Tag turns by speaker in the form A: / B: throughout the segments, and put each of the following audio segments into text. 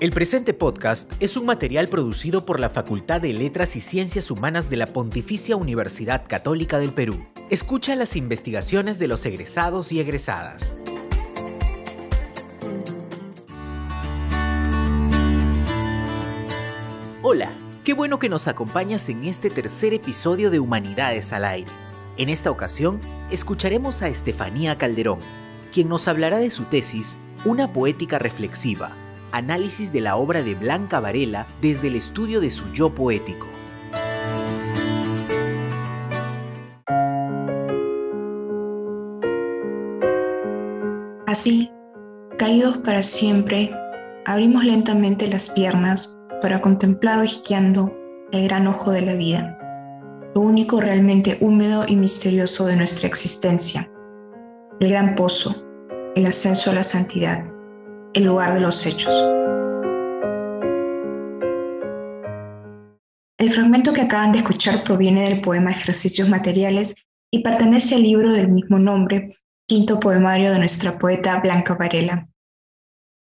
A: El presente podcast es un material producido por la Facultad de Letras y Ciencias Humanas de la Pontificia Universidad Católica del Perú. Escucha las investigaciones de los egresados y egresadas. Hola, qué bueno que nos acompañas en este tercer episodio de Humanidades al Aire. En esta ocasión, escucharemos a Estefanía Calderón, quien nos hablará de su tesis, Una poética reflexiva, análisis de la obra de Blanca Varela desde el estudio de su yo poético.
B: Así, caídos para siempre, abrimos lentamente las piernas para contemplar esquiando el gran ojo de la vida, lo único realmente húmedo y misterioso de nuestra existencia, el gran pozo, el ascenso a la santidad el lugar de los hechos. El fragmento que acaban de escuchar proviene del poema Ejercicios Materiales y pertenece al libro del mismo nombre, quinto poemario de nuestra poeta Blanca Varela.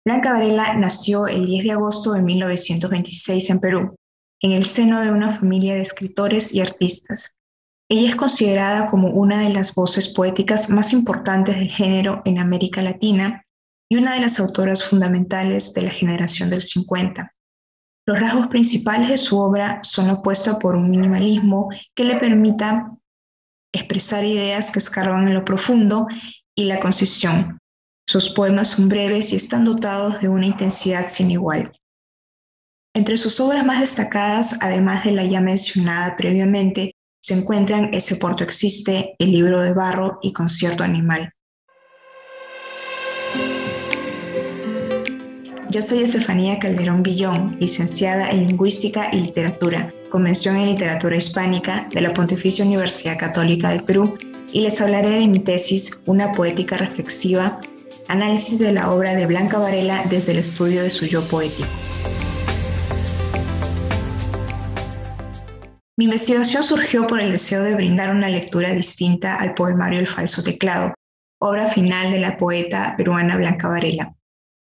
B: Blanca Varela nació el 10 de agosto de 1926 en Perú, en el seno de una familia de escritores y artistas. Ella es considerada como una de las voces poéticas más importantes del género en América Latina y una de las autoras fundamentales de la generación del 50. Los rasgos principales de su obra son opuestos por un minimalismo que le permita expresar ideas que escarban en lo profundo y la concisión. Sus poemas son breves y están dotados de una intensidad sin igual. Entre sus obras más destacadas, además de la ya mencionada previamente, se encuentran Ese puerto existe, El libro de barro y Concierto animal. Yo soy Estefanía Calderón Guillón, licenciada en Lingüística y Literatura, Convención en Literatura Hispánica de la Pontificia Universidad Católica del Perú, y les hablaré de mi tesis, Una poética reflexiva, análisis de la obra de Blanca Varela desde el estudio de su yo poético. Mi investigación surgió por el deseo de brindar una lectura distinta al poemario El falso teclado, obra final de la poeta peruana Blanca Varela.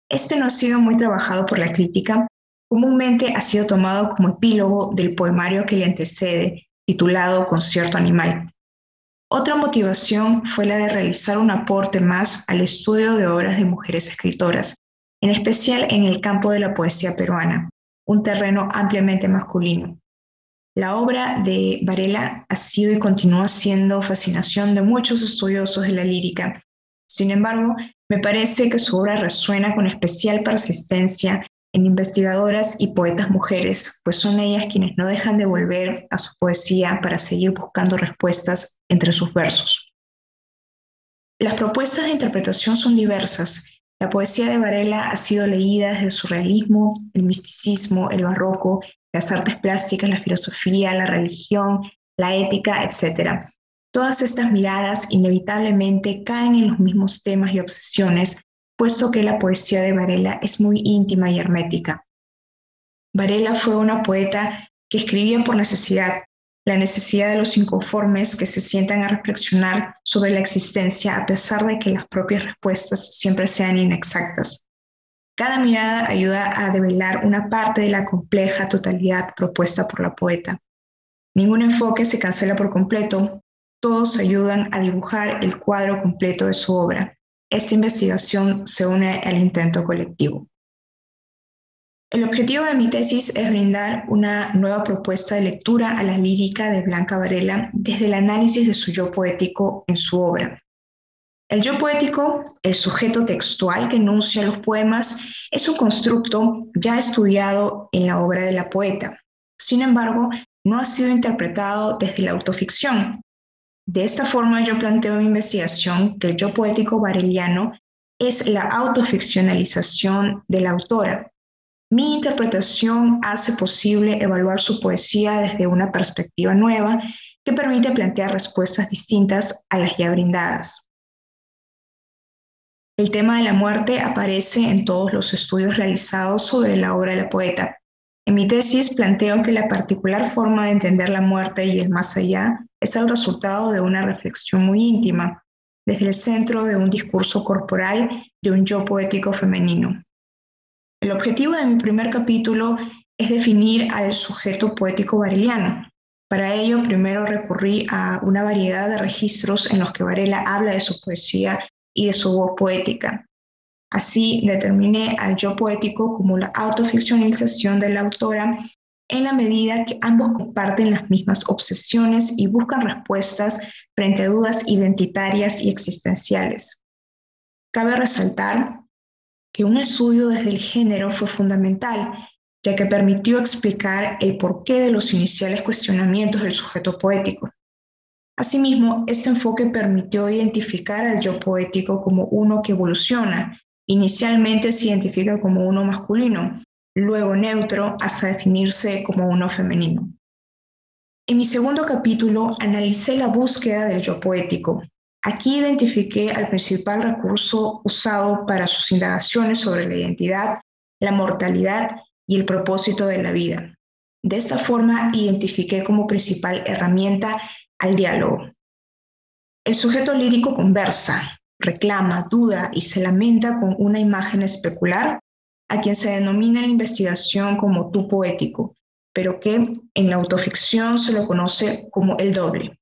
B: Este no ha sido muy trabajado por la crítica, comúnmente ha sido tomado como epílogo del poemario que le antecede, titulado Concierto Animal. Otra motivación fue la de realizar un aporte más al estudio de obras de mujeres escritoras, en especial en el campo de la poesía peruana, un terreno ampliamente masculino. La obra de Varela ha sido y continúa siendo fascinación de muchos estudiosos de la lírica. Sin embargo, me parece que su obra resuena con especial persistencia en investigadoras y poetas mujeres, pues son ellas quienes no dejan de volver a su poesía para seguir buscando respuestas entre sus versos. Las propuestas de interpretación son diversas. La poesía de Varela ha sido leída desde el surrealismo, el misticismo, el barroco, las artes plásticas, la filosofía, la religión, la ética, etc. Todas estas miradas inevitablemente caen en los mismos temas y obsesiones, puesto que la poesía de Varela es muy íntima y hermética. Varela fue una poeta que escribía por necesidad, la necesidad de los inconformes que se sientan a reflexionar sobre la existencia a pesar de que las propias respuestas siempre sean inexactas. Cada mirada ayuda a develar una parte de la compleja totalidad propuesta por la poeta. Ningún enfoque se cancela por completo, todos ayudan a dibujar el cuadro completo de su obra. Esta investigación se une al intento colectivo. El objetivo de mi tesis es brindar una nueva propuesta de lectura a la lírica de Blanca Varela desde el análisis de su yo poético en su obra. El yo poético, el sujeto textual que enuncia los poemas, es un constructo ya estudiado en la obra de la poeta. Sin embargo, no ha sido interpretado desde la autoficción, de esta forma yo planteo mi investigación que el yo poético bareliano es la autoficcionalización de la autora. Mi interpretación hace posible evaluar su poesía desde una perspectiva nueva que permite plantear respuestas distintas a las ya brindadas. El tema de la muerte aparece en todos los estudios realizados sobre la obra de la poeta. En mi tesis planteo que la particular forma de entender la muerte y el más allá es el resultado de una reflexión muy íntima, desde el centro de un discurso corporal de un yo poético femenino. El objetivo de mi primer capítulo es definir al sujeto poético vareliano. Para ello, primero recurrí a una variedad de registros en los que Varela habla de su poesía y de su voz poética. Así determiné al yo poético como la autoficcionalización de la autora en la medida que ambos comparten las mismas obsesiones y buscan respuestas frente a dudas identitarias y existenciales. Cabe resaltar que un estudio desde el género fue fundamental, ya que permitió explicar el porqué de los iniciales cuestionamientos del sujeto poético. Asimismo, este enfoque permitió identificar al yo poético como uno que evoluciona. Inicialmente se identifica como uno masculino, luego neutro hasta definirse como uno femenino. En mi segundo capítulo analicé la búsqueda del yo poético. Aquí identifiqué al principal recurso usado para sus indagaciones sobre la identidad, la mortalidad y el propósito de la vida. De esta forma identifiqué como principal herramienta al diálogo. El sujeto lírico conversa, reclama, duda y se lamenta con una imagen especular a quien se denomina en la investigación como tú poético, pero que en la autoficción se lo conoce como el doble.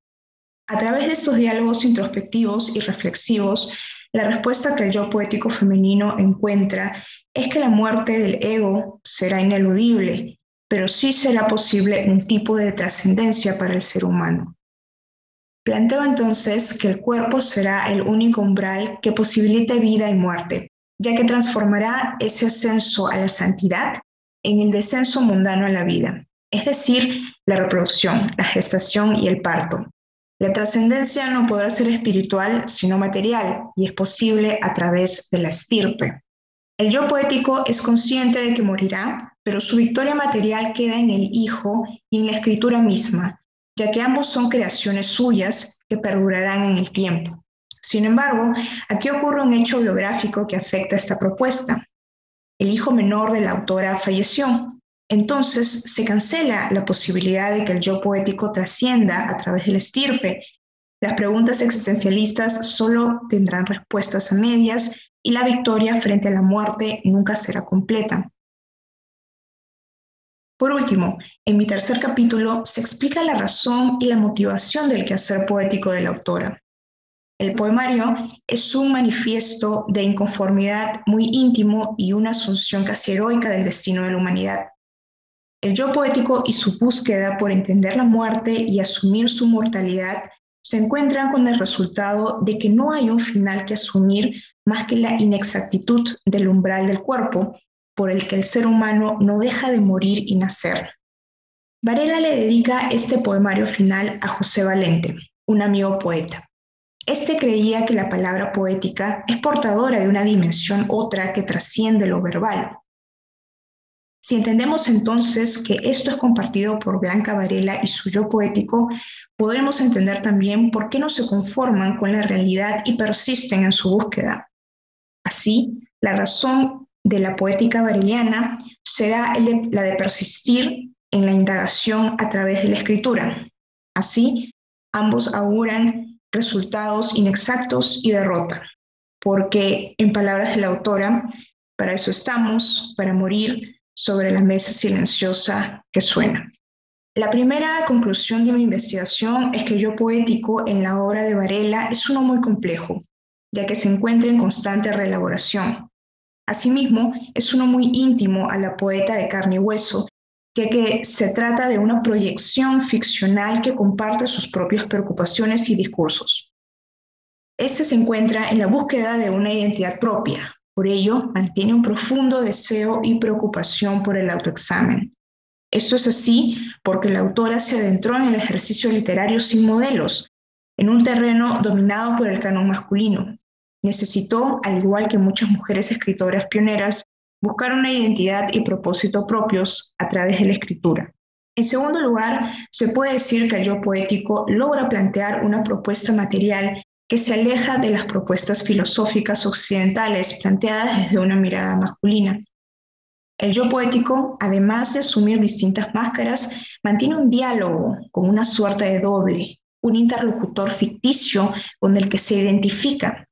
B: A través de estos diálogos introspectivos y reflexivos, la respuesta que el yo poético femenino encuentra es que la muerte del ego será ineludible, pero sí será posible un tipo de trascendencia para el ser humano. Planteo entonces que el cuerpo será el único umbral que posibilite vida y muerte, ya que transformará ese ascenso a la santidad en el descenso mundano a la vida, es decir, la reproducción, la gestación y el parto. La trascendencia no podrá ser espiritual, sino material, y es posible a través de la estirpe. El yo poético es consciente de que morirá, pero su victoria material queda en el Hijo y en la escritura misma, ya que ambos son creaciones suyas que perdurarán en el tiempo. Sin embargo, aquí ocurre un hecho biográfico que afecta a esta propuesta. El hijo menor de la autora falleció. Entonces se cancela la posibilidad de que el yo poético trascienda a través del estirpe. Las preguntas existencialistas solo tendrán respuestas a medias y la victoria frente a la muerte nunca será completa. Por último, en mi tercer capítulo se explica la razón y la motivación del quehacer poético de la autora. El poemario es un manifiesto de inconformidad muy íntimo y una asunción casi heroica del destino de la humanidad. El yo poético y su búsqueda por entender la muerte y asumir su mortalidad se encuentran con el resultado de que no hay un final que asumir más que la inexactitud del umbral del cuerpo, por el que el ser humano no deja de morir y nacer. Varela le dedica este poemario final a José Valente, un amigo poeta. Este creía que la palabra poética es portadora de una dimensión otra que trasciende lo verbal. Si entendemos entonces que esto es compartido por Blanca Varela y su yo poético, podremos entender también por qué no se conforman con la realidad y persisten en su búsqueda. Así, la razón de la poética vareliana será la de persistir en la indagación a través de la escritura. Así, ambos auguran resultados inexactos y derrota, porque en palabras de la autora, para eso estamos, para morir sobre la mesa silenciosa que suena. La primera conclusión de mi investigación es que yo poético en la obra de Varela es uno muy complejo, ya que se encuentra en constante reelaboración. Asimismo, es uno muy íntimo a la poeta de carne y hueso, ya que se trata de una proyección ficcional que comparte sus propias preocupaciones y discursos. Este se encuentra en la búsqueda de una identidad propia, por ello mantiene un profundo deseo y preocupación por el autoexamen. Esto es así porque la autora se adentró en el ejercicio literario sin modelos, en un terreno dominado por el canon masculino. Necesitó, al igual que muchas mujeres escritoras pioneras, buscar una identidad y propósito propios a través de la escritura. En segundo lugar, se puede decir que el yo poético logra plantear una propuesta material que se aleja de las propuestas filosóficas occidentales planteadas desde una mirada masculina. El yo poético, además de asumir distintas máscaras, mantiene un diálogo con una suerte de doble, un interlocutor ficticio con el que se identifica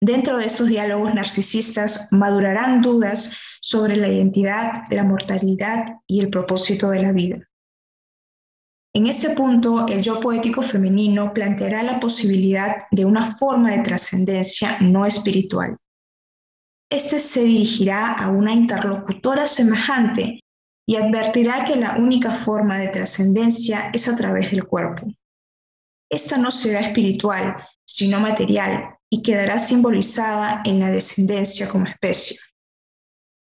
B: Dentro de estos diálogos narcisistas madurarán dudas sobre la identidad, la mortalidad y el propósito de la vida. En ese punto, el yo poético femenino planteará la posibilidad de una forma de trascendencia no espiritual. Este se dirigirá a una interlocutora semejante y advertirá que la única forma de trascendencia es a través del cuerpo. Esta no será espiritual, sino material, y quedará simbolizada en la descendencia como especie.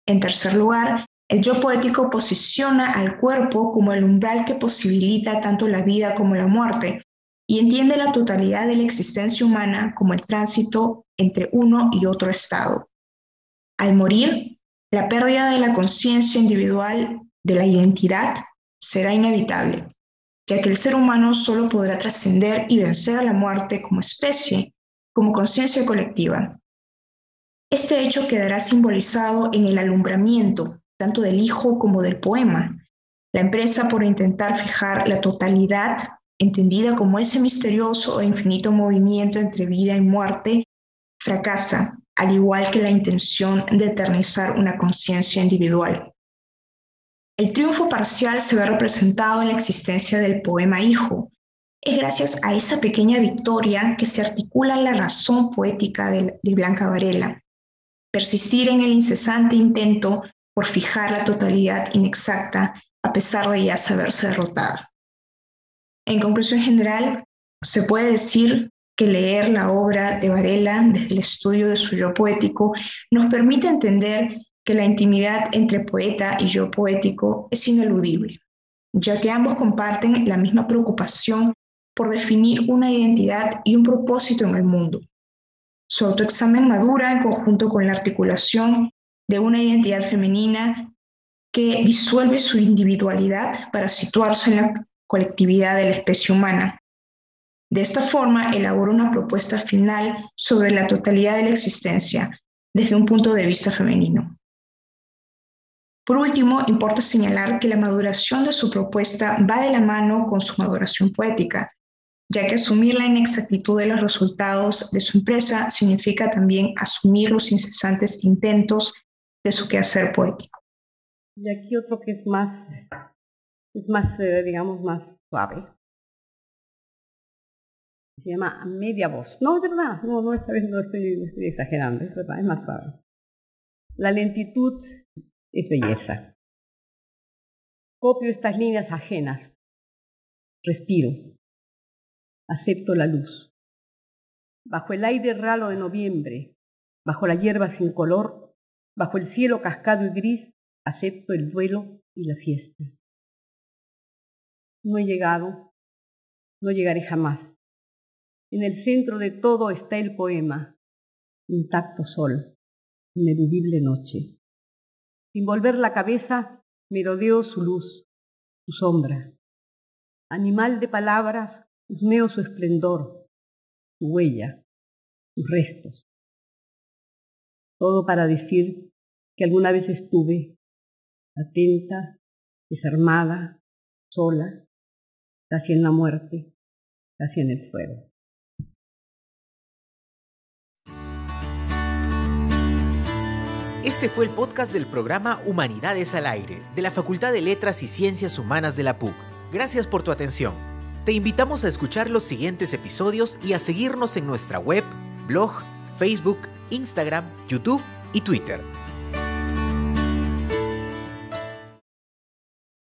B: En tercer lugar, el yo poético posiciona al cuerpo como el umbral que posibilita tanto la vida como la muerte y entiende la totalidad de la existencia humana como el tránsito entre uno y otro estado. Al morir, la pérdida de la conciencia individual de la identidad será inevitable, ya que el ser humano solo podrá trascender y vencer a la muerte como especie, como conciencia colectiva. Este hecho quedará simbolizado en el alumbramiento, tanto del hijo como del poema. La empresa por intentar fijar la totalidad, entendida como ese misterioso e infinito movimiento entre vida y muerte, fracasa, al igual que la intención de eternizar una conciencia individual. El triunfo parcial se ve representado en la existencia del poema Hijo. Es gracias a esa pequeña victoria que se articula la razón poética de, Blanca Varela. Persistir en el incesante intento por fijar la totalidad inexacta a pesar de ya saberse derrotada. En conclusión general, se puede decir que leer la obra de Varela desde el estudio de su yo poético nos permite entender que la intimidad entre poeta y yo poético es ineludible, ya que ambos comparten la misma preocupación por definir una identidad y un propósito en el mundo. Su autoexamen madura en conjunto con la articulación de una identidad femenina que disuelve su individualidad para situarse en la colectividad de la especie humana. De esta forma, elabora una propuesta final sobre la totalidad de la existencia desde un punto de vista femenino. Por último, importa señalar que la maduración de su propuesta va de la mano con su maduración poética, ya que asumir la inexactitud de los resultados de su empresa significa también asumir los incesantes intentos de su quehacer poético.
C: Y aquí otro que es más, es más, eh, digamos, más suave. Se llama media voz. No, es verdad, no, no, esta vez no estoy, estoy exagerando, es verdad, es más suave. La lentitud es belleza. Copio estas líneas ajenas. Respiro. Acepto la luz. Bajo el aire ralo de noviembre, bajo la hierba sin color, bajo el cielo cascado y gris, acepto el duelo y la fiesta. No he llegado, no llegaré jamás. En el centro de todo está el poema, intacto sol, ineludible noche. Sin volver la cabeza, merodeo su luz, su sombra. Animal de palabras, husmeo su esplendor, su huella, sus restos. Todo para decir que alguna vez estuve atenta, desarmada, sola, casi en la muerte, casi en el fuego.
A: Este fue el podcast del programa Humanidades al Aire, de la Facultad de Letras y Ciencias Humanas de la PUC. Gracias por tu atención. Te invitamos a escuchar los siguientes episodios y a seguirnos en nuestra web, blog, Facebook, Instagram, YouTube y Twitter.